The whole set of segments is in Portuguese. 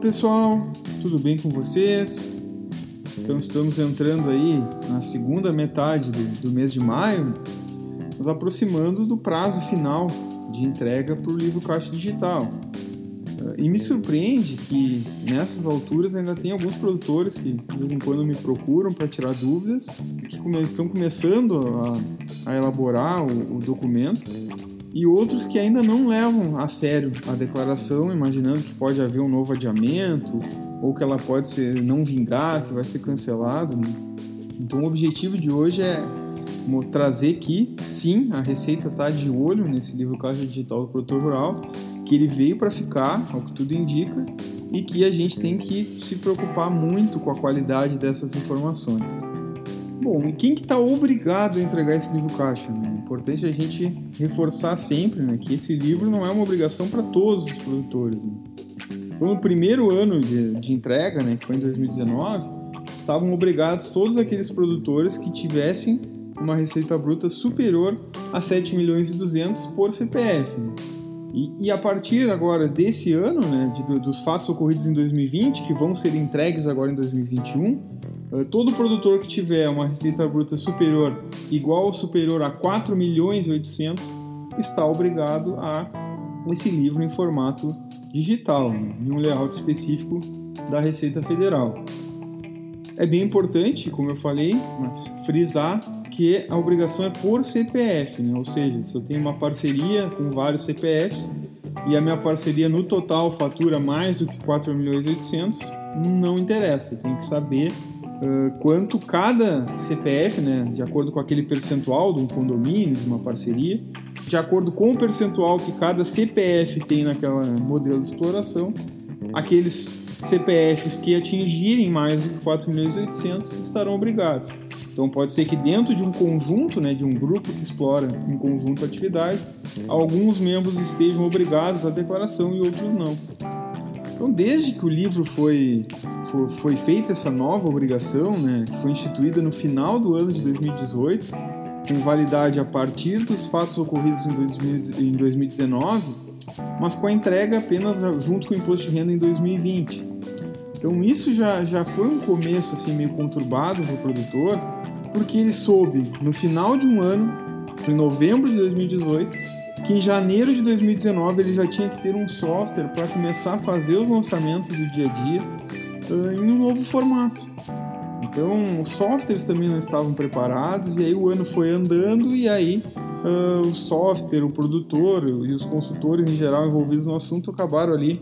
pessoal, tudo bem com vocês? Então estamos entrando aí na segunda metade do, do mês de maio, nos aproximando do prazo final de entrega para o livro Caixa Digital. E me surpreende que nessas alturas ainda tem alguns produtores que de vez em quando me procuram para tirar dúvidas, que estão começando a, a elaborar o, o documento e outros que ainda não levam a sério a declaração, imaginando que pode haver um novo adiamento ou que ela pode ser não vingar, que vai ser cancelado. Né? Então, o objetivo de hoje é trazer que, sim, a Receita está de olho nesse livro Caixa Digital do Produtor Rural, que ele veio para ficar, ao que tudo indica, e que a gente tem que se preocupar muito com a qualidade dessas informações. Bom, e quem que está obrigado a entregar esse livro caixa? Né? É importante a gente reforçar sempre né, que esse livro não é uma obrigação para todos os produtores. Né? Então, no primeiro ano de, de entrega, né, que foi em 2019, estavam obrigados todos aqueles produtores que tivessem uma receita bruta superior a 7 milhões e 200 por CPF. Né? E, e, a partir agora desse ano, né, de, dos fatos ocorridos em 2020, que vão ser entregues agora em 2021, eh, todo produtor que tiver uma receita bruta superior, igual ou superior a 4 milhões e 800, está obrigado a esse livro em formato digital, né, em um layout específico da Receita Federal. É bem importante, como eu falei, frisar que a obrigação é por CPF, né? ou seja, se eu tenho uma parceria com vários CPFs e a minha parceria no total fatura mais do que 4 milhões e 800, não interessa, eu tenho que saber uh, quanto cada CPF, né, de acordo com aquele percentual de um condomínio, de uma parceria, de acordo com o percentual que cada CPF tem naquela modelo de exploração, aqueles CPFs que atingirem mais do que 4 milhões e 800 estarão obrigados. Então pode ser que dentro de um conjunto, né, de um grupo que explora em conjunto a atividade, alguns membros estejam obrigados à declaração e outros não. Então, desde que o livro foi, foi, foi feita essa nova obrigação, né, que foi instituída no final do ano de 2018, com validade a partir dos fatos ocorridos em 2019, mas com a entrega apenas junto com o imposto de renda em 2020. Então isso já, já foi um começo assim meio conturbado para o produtor, porque ele soube no final de um ano, em novembro de 2018, que em janeiro de 2019 ele já tinha que ter um software para começar a fazer os lançamentos do dia a dia uh, em um novo formato. Então, os softwares também não estavam preparados, e aí o ano foi andando, e aí uh, o software, o produtor e os consultores em geral envolvidos no assunto acabaram ali,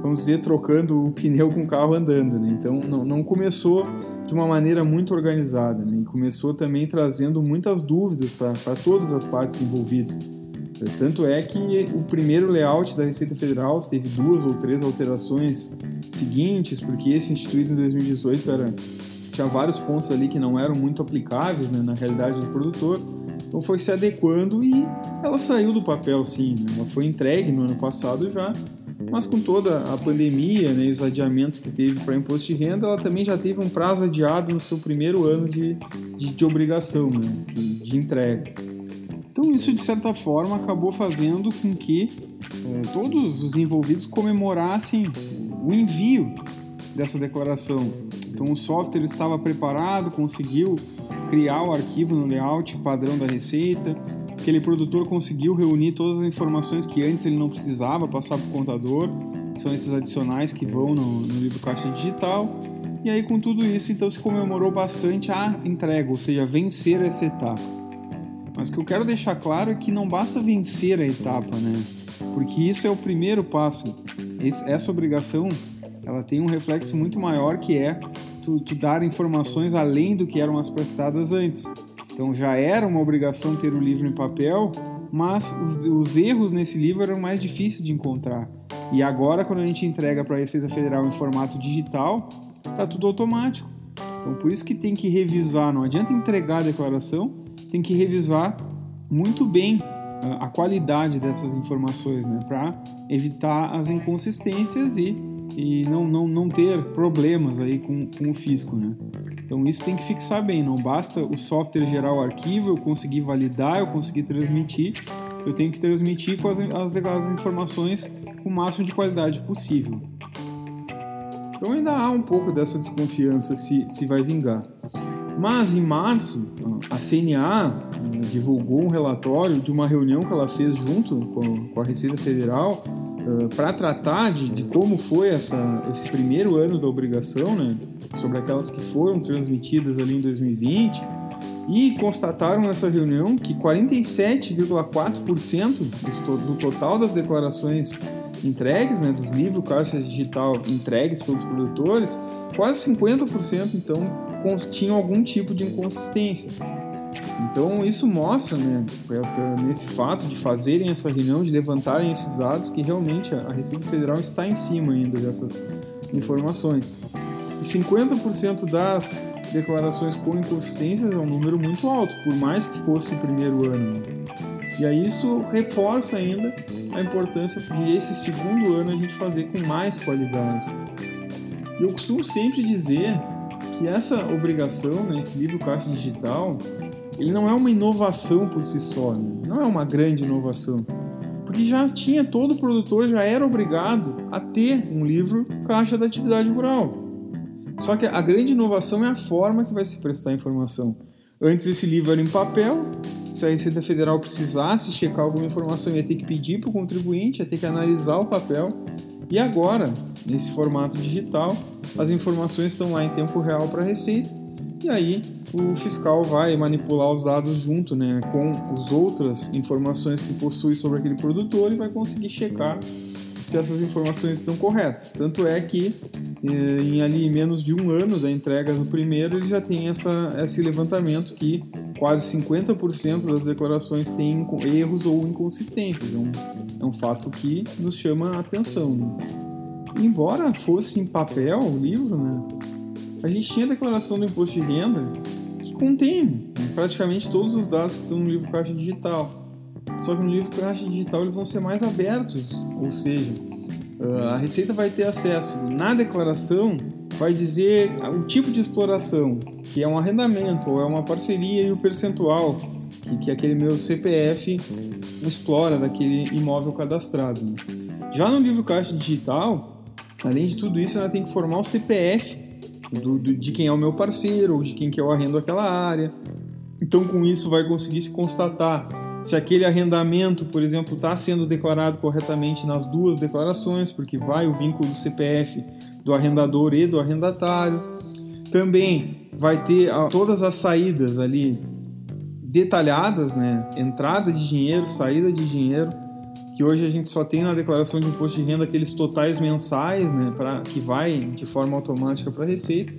vamos dizer, trocando o pneu com o carro andando. Né? Então, não, não começou de uma maneira muito organizada, né? e começou também trazendo muitas dúvidas para todas as partes envolvidas. Tanto é que o primeiro layout da Receita Federal teve duas ou três alterações seguintes, porque esse instituído em 2018 era, tinha vários pontos ali que não eram muito aplicáveis né, na realidade do produtor. Então foi se adequando e ela saiu do papel sim, né? ela foi entregue no ano passado já, mas com toda a pandemia né, e os adiamentos que teve para imposto de renda, ela também já teve um prazo adiado no seu primeiro ano de, de, de obrigação, né, de, de entrega. Então isso de certa forma acabou fazendo com que é, todos os envolvidos comemorassem o envio dessa declaração. Então o software estava preparado, conseguiu criar o arquivo no layout padrão da receita, aquele produtor conseguiu reunir todas as informações que antes ele não precisava passar para o contador, são esses adicionais que vão no, no livro caixa digital. E aí com tudo isso então se comemorou bastante a entrega, ou seja, vencer essa etapa. Mas o que eu quero deixar claro é que não basta vencer a etapa, né? Porque isso é o primeiro passo. essa obrigação, ela tem um reflexo muito maior que é tu, tu dar informações além do que eram as prestadas antes. Então já era uma obrigação ter o livro em papel, mas os, os erros nesse livro eram mais difíceis de encontrar. E agora, quando a gente entrega para a Receita Federal em formato digital, tá tudo automático. Então por isso que tem que revisar, não adianta entregar a declaração tem que revisar muito bem ah, a qualidade dessas informações, né, para evitar as inconsistências e, e não, não, não ter problemas aí com, com o fisco, né. Então isso tem que fixar bem, não basta o software gerar o arquivo, eu conseguir validar, eu conseguir transmitir, eu tenho que transmitir com as, as, as informações com o máximo de qualidade possível. Então ainda há um pouco dessa desconfiança se, se vai vingar. Mas em março, a CNA né, divulgou um relatório de uma reunião que ela fez junto com, a Receita Federal uh, para tratar de, de, como foi essa, esse primeiro ano da obrigação, né, sobre aquelas que foram transmitidas ali em 2020, e constataram nessa reunião que 47,4% do total das declarações entregues, né, dos livros caixa digital entregues pelos produtores, quase 50% então tinham algum tipo de inconsistência. Então isso mostra, né, nesse fato de fazerem essa reunião, de levantarem esses dados, que realmente a Receita Federal está em cima ainda dessas informações. E 50% das declarações com inconsistências é um número muito alto, por mais que fosse o primeiro ano. E aí isso reforça ainda a importância de esse segundo ano a gente fazer com mais qualidade. Eu costumo sempre dizer que essa obrigação, né, esse livro caixa digital, ele não é uma inovação por si só, né? não é uma grande inovação, porque já tinha todo produtor já era obrigado a ter um livro caixa da atividade rural. Só que a grande inovação é a forma que vai se prestar a informação. Antes esse livro era em papel, se a Receita Federal precisasse checar alguma informação, ia ter que pedir para o contribuinte, ia ter que analisar o papel. E agora, nesse formato digital, as informações estão lá em tempo real para a Receita e aí o fiscal vai manipular os dados junto né, com as outras informações que possui sobre aquele produtor e vai conseguir checar se essas informações estão corretas. Tanto é que eh, em ali menos de um ano da entrega do primeiro, ele já tem essa, esse levantamento que quase 50% das declarações têm erros ou inconsistências. É um, é um fato que nos chama a atenção. Né? embora fosse em papel o livro, né, a gente tinha a declaração do imposto de renda que contém praticamente todos os dados que estão no livro caixa digital. Só que no livro caixa digital eles vão ser mais abertos, ou seja, ah, a Receita vai ter acesso na declaração, vai dizer o tipo de exploração, que é um arrendamento ou é uma parceria e o percentual que, que aquele meu CPF explora daquele imóvel cadastrado. Já no livro caixa digital, Além de tudo isso, ela tem que formar o CPF do, do, de quem é o meu parceiro ou de quem que eu arrendo aquela área. Então, com isso, vai conseguir se constatar se aquele arrendamento, por exemplo, está sendo declarado corretamente nas duas declarações, porque vai o vínculo do CPF do arrendador e do arrendatário. Também vai ter todas as saídas ali detalhadas, né? Entrada de dinheiro, saída de dinheiro que hoje a gente só tem na declaração de imposto de renda aqueles totais mensais, né, para que vai de forma automática para a Receita.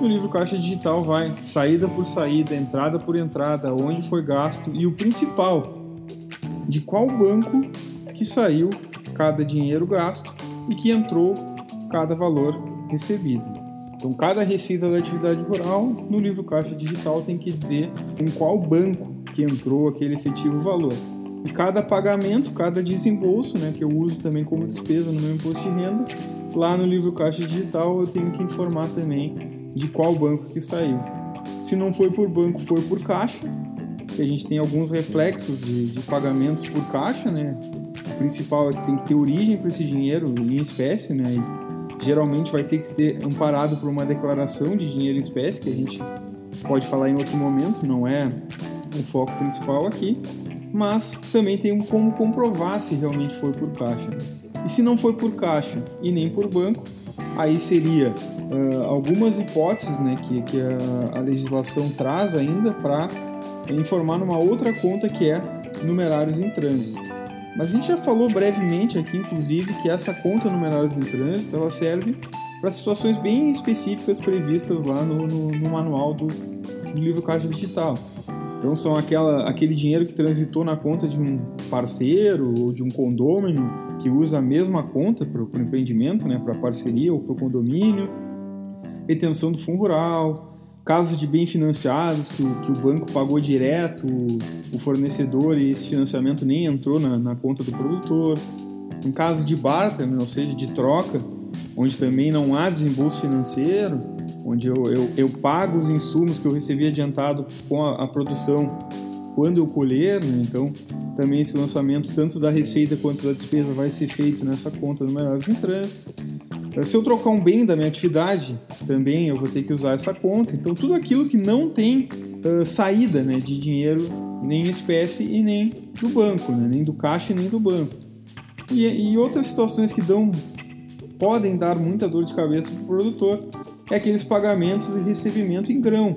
No livro Caixa Digital vai saída por saída, entrada por entrada, onde foi gasto e o principal, de qual banco que saiu cada dinheiro gasto e que entrou cada valor recebido. Então, cada receita da atividade rural no livro Caixa Digital tem que dizer em qual banco que entrou aquele efetivo valor. E cada pagamento, cada desembolso, né, que eu uso também como despesa no meu imposto de renda, lá no livro Caixa Digital eu tenho que informar também de qual banco que saiu. Se não foi por banco, foi por caixa, que a gente tem alguns reflexos de, de pagamentos por caixa, né? O principal é que tem que ter origem para esse dinheiro em espécie, né? E geralmente vai ter que ter amparado por uma declaração de dinheiro em espécie, que a gente pode falar em outro momento, não é o foco principal aqui mas também tem como comprovar se realmente foi por caixa. E se não foi por caixa e nem por banco, aí seria uh, algumas hipóteses né, que, que a, a legislação traz ainda para informar numa outra conta que é numerários em trânsito. Mas a gente já falou brevemente aqui, inclusive, que essa conta numerários em trânsito ela serve para situações bem específicas previstas lá no, no, no manual do, do livro Caixa Digital. Então são aquela, aquele dinheiro que transitou na conta de um parceiro ou de um condômino que usa a mesma conta para o empreendimento, né, para parceria ou para o condomínio, retenção do fundo rural, casos de bem financiados que o, que o banco pagou direto o, fornecedor e esse financiamento nem entrou na, na conta do produtor, em casos de barter, né, ou seja, de troca, onde também não há desembolso financeiro, onde eu, eu, eu pago os insumos que eu recebi adiantado com a, a produção quando eu colher, né? então também esse lançamento tanto da receita quanto da despesa vai ser feito nessa conta numeradas em trânsito. Se eu trocar um bem da minha atividade, também eu vou ter que usar essa conta. Então, tudo aquilo que não tem uh, saída né, de dinheiro, nem em espécie e nem do banco, né, nem do caixa e nem do banco. E, e outras situações que dão, podem dar muita dor de cabeça para o produtor é aqueles pagamentos e recebimento em grão.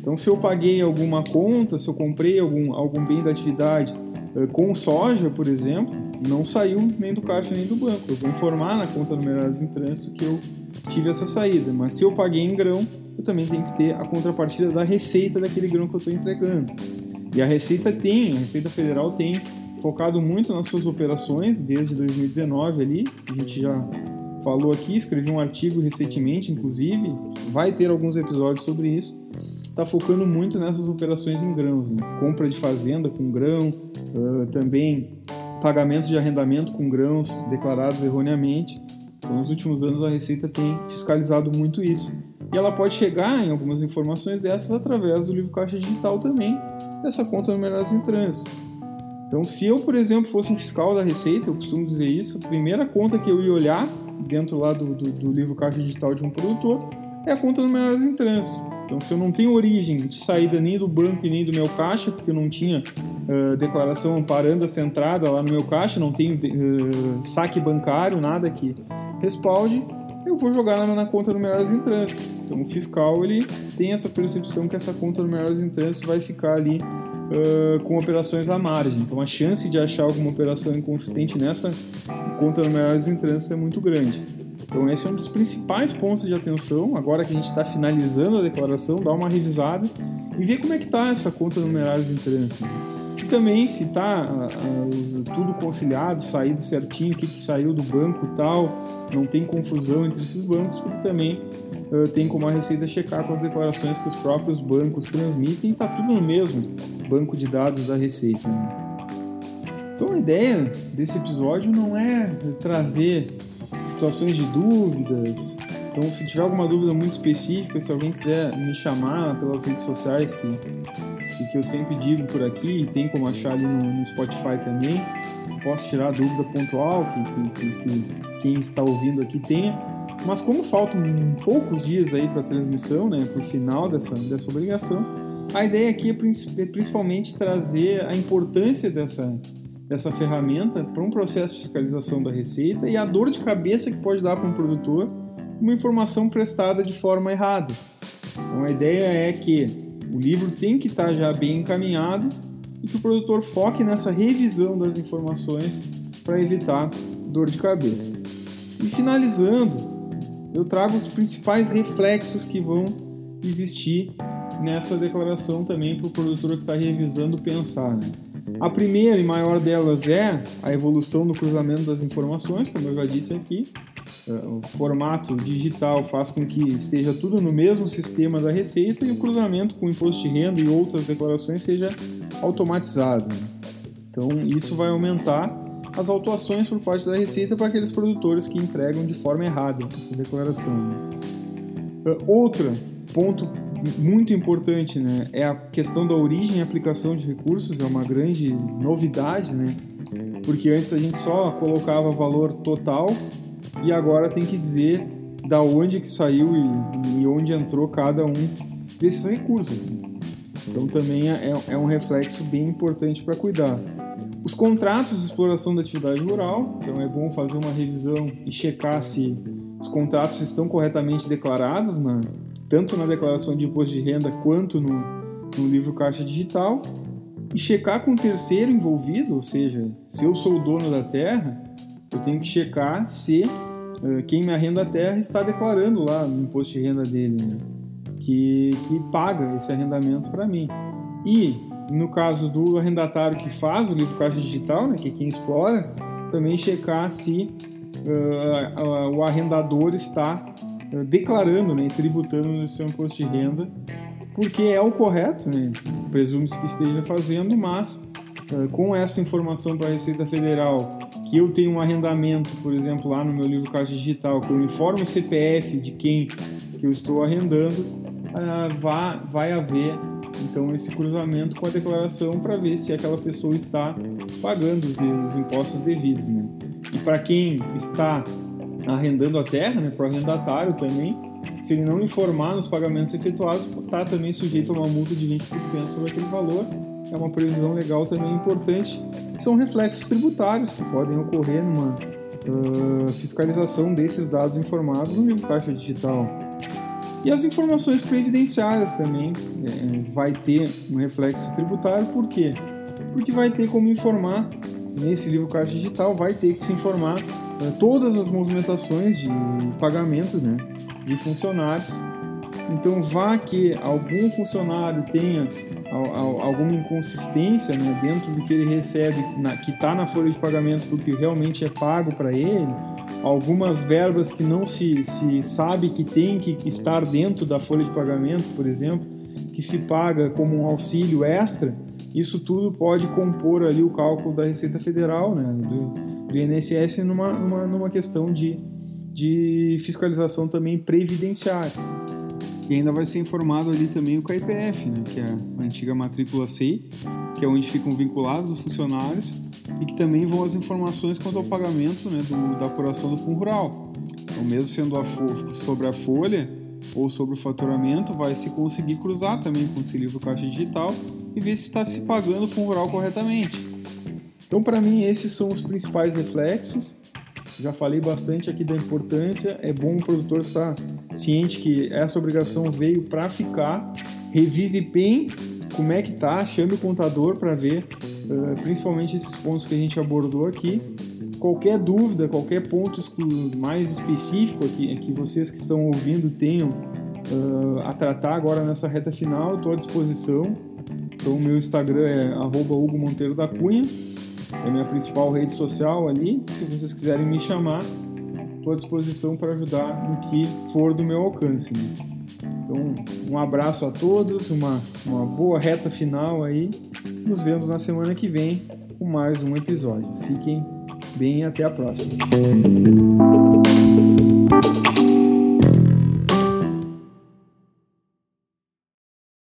Então, se eu paguei alguma conta, se eu comprei algum, algum bem da atividade uh, com soja, por exemplo, não saiu nem do caixa nem do banco. Eu vou informar na conta numeradas em trânsito que eu tive essa saída. Mas se eu paguei em grão, eu também tenho que ter a contrapartida da receita daquele grão que eu estou entregando. E a Receita tem, a Receita Federal tem focado muito nas suas operações desde 2019 ali. A gente já falou aqui, escrevi um artigo recentemente, inclusive, vai ter alguns episódios sobre isso. Está focando muito nessas operações em grãos, né? compra de fazenda com grão, uh, também pagamento de arrendamento com grãos declarados erroneamente. Então, nos últimos anos, a Receita tem fiscalizado muito isso. E ela pode chegar em algumas informações dessas através do livro Caixa Digital também, dessa conta numeradas em trânsito. Então, se eu, por exemplo, fosse um fiscal da Receita, eu costumo dizer isso, a primeira conta que eu ia olhar dentro lá do, do, do livro Caixa Digital de um produtor é a conta numeradas em trânsito. Então, se eu não tenho origem de saída nem do banco e nem do meu caixa, porque eu não tinha uh, declaração amparando essa entrada lá no meu caixa, não tenho uh, saque bancário, nada que respalde, eu vou jogar na, na conta numeradas em trânsito. Então, o fiscal ele tem essa percepção que essa conta numeradas em trânsito vai ficar ali uh, com operações à margem. Então, a chance de achar alguma operação inconsistente nessa conta numeradas em trânsito é muito grande. Então, esse é um dos principais pontos de atenção. Agora que a gente está finalizando a declaração, dá uma revisada e ver como é que está essa conta numerários em trânsito. E também se está tudo conciliado, saído certinho, o que, que saiu do banco e tal, não tem confusão entre esses bancos, porque também uh, tem como a Receita checar com as declarações que os próprios bancos transmitem, está tudo no mesmo banco de dados da Receita. Né? Então a ideia desse episódio não é trazer situações de dúvidas. Então, se tiver alguma dúvida muito específica, se alguém quiser me chamar pelas redes sociais, que, que, que eu sempre digo por aqui, e tem como achar ali no, no Spotify também, posso tirar dúvida pontual que, que, que quem está ouvindo aqui tenha. Mas como faltam poucos dias aí para a transmissão, né, para o final dessa, dessa obrigação, a ideia aqui é, é principalmente trazer a importância dessa, dessa ferramenta para um processo de fiscalização da receita e a dor de cabeça que pode dar para um produtor uma informação prestada de forma errada. Então a ideia é que o livro tem que estar já bem encaminhado e que o produtor foque nessa revisão das informações para evitar dor de cabeça. E finalizando, eu trago os principais reflexos que vão existir nessa declaração também para o produtor que está revisando pensar. Né? A primeira e maior delas é a evolução do cruzamento das informações, como eu já disse aqui. É, o formato digital faz com que esteja tudo no mesmo sistema da Receita e o cruzamento com o imposto de renda e outras declarações seja automatizado. Então, isso vai aumentar as autuações por parte da Receita para aqueles produtores que entregam de forma errada essa declaração. Né? É, outra ponto muito importante, né? É a questão da origem e aplicação de recursos, é uma grande novidade, né? Porque antes a gente só colocava valor total e agora tem que dizer da onde que saiu e, e onde entrou cada um desses recursos. Né? Então também é, é um reflexo bem importante para cuidar. Os contratos de exploração da atividade rural, então é bom fazer uma revisão e checar se os contratos estão corretamente declarados na, tanto na declaração de imposto de renda quanto no, no livro Caixa Digital, e checar com o terceiro envolvido, ou seja, se eu sou o dono da terra, eu tenho que checar se uh, quem me arrenda a terra está declarando lá no imposto de renda dele, né? que, que paga esse arrendamento para mim. E no caso do arrendatário que faz o livro Caixa Digital, né, que é quem explora, também checar se uh, uh, o arrendador está declarando, né, tributando no seu imposto de renda, porque é o correto, né, presume-se que esteja fazendo, mas uh, com essa informação para a Receita Federal, que eu tenho um arrendamento, por exemplo, lá no meu livro Caixa Digital, que eu informo o CPF de quem que eu estou arrendando, uh, vai, vai haver então esse cruzamento com a declaração para ver se aquela pessoa está pagando os, os impostos devidos, né? E para quem está arrendando a terra, né, para o arrendatário também, se ele não informar nos pagamentos efetuados, está também sujeito a uma multa de 20% sobre aquele valor. É uma previsão legal também importante. São reflexos tributários que podem ocorrer numa uh, fiscalização desses dados informados no livro caixa digital. E as informações previdenciárias também é, vai ter um reflexo tributário, por quê? Porque vai ter como informar, nesse livro caixa digital, vai ter que se informar uh, todas as movimentações de pagamento né, de funcionários. Então, vá que algum funcionário tenha alguma inconsistência né, dentro do que ele recebe, na, que está na folha de pagamento, porque realmente é pago para ele, algumas verbas que não se, se sabe que tem que estar dentro da folha de pagamento, por exemplo, que se paga como um auxílio extra, isso tudo pode compor ali o cálculo da Receita Federal, né, do, do INSS, numa, numa, numa questão de, de fiscalização também previdenciária. E ainda vai ser informado ali também o KIPF, né, que é a antiga matrícula SEI, que é onde ficam vinculados os funcionários e que também vão as informações quanto ao pagamento né, do, da apuração do fundo rural. Então, mesmo sendo a sobre a folha ou sobre o faturamento, vai se conseguir cruzar também com esse livro Caixa Digital e ver se está se pagando o fundo rural corretamente. Então, para mim, esses são os principais reflexos. Já falei bastante aqui da importância. É bom o produtor estar ciente que essa obrigação veio para ficar. Revise bem como é que tá, chame o contador para ver, uh, principalmente esses pontos que a gente abordou aqui. Qualquer dúvida, qualquer ponto mais específico aqui, que vocês que estão ouvindo tenham uh, a tratar agora nessa reta final, estou à disposição. Então, o meu Instagram é Hugo Monteiro da Cunha, é a minha principal rede social ali. Se vocês quiserem me chamar, estou à disposição para ajudar no que for do meu alcance. Né? Então, um abraço a todos, uma, uma boa reta final aí. Nos vemos na semana que vem com mais um episódio. Fiquem bem e até a próxima.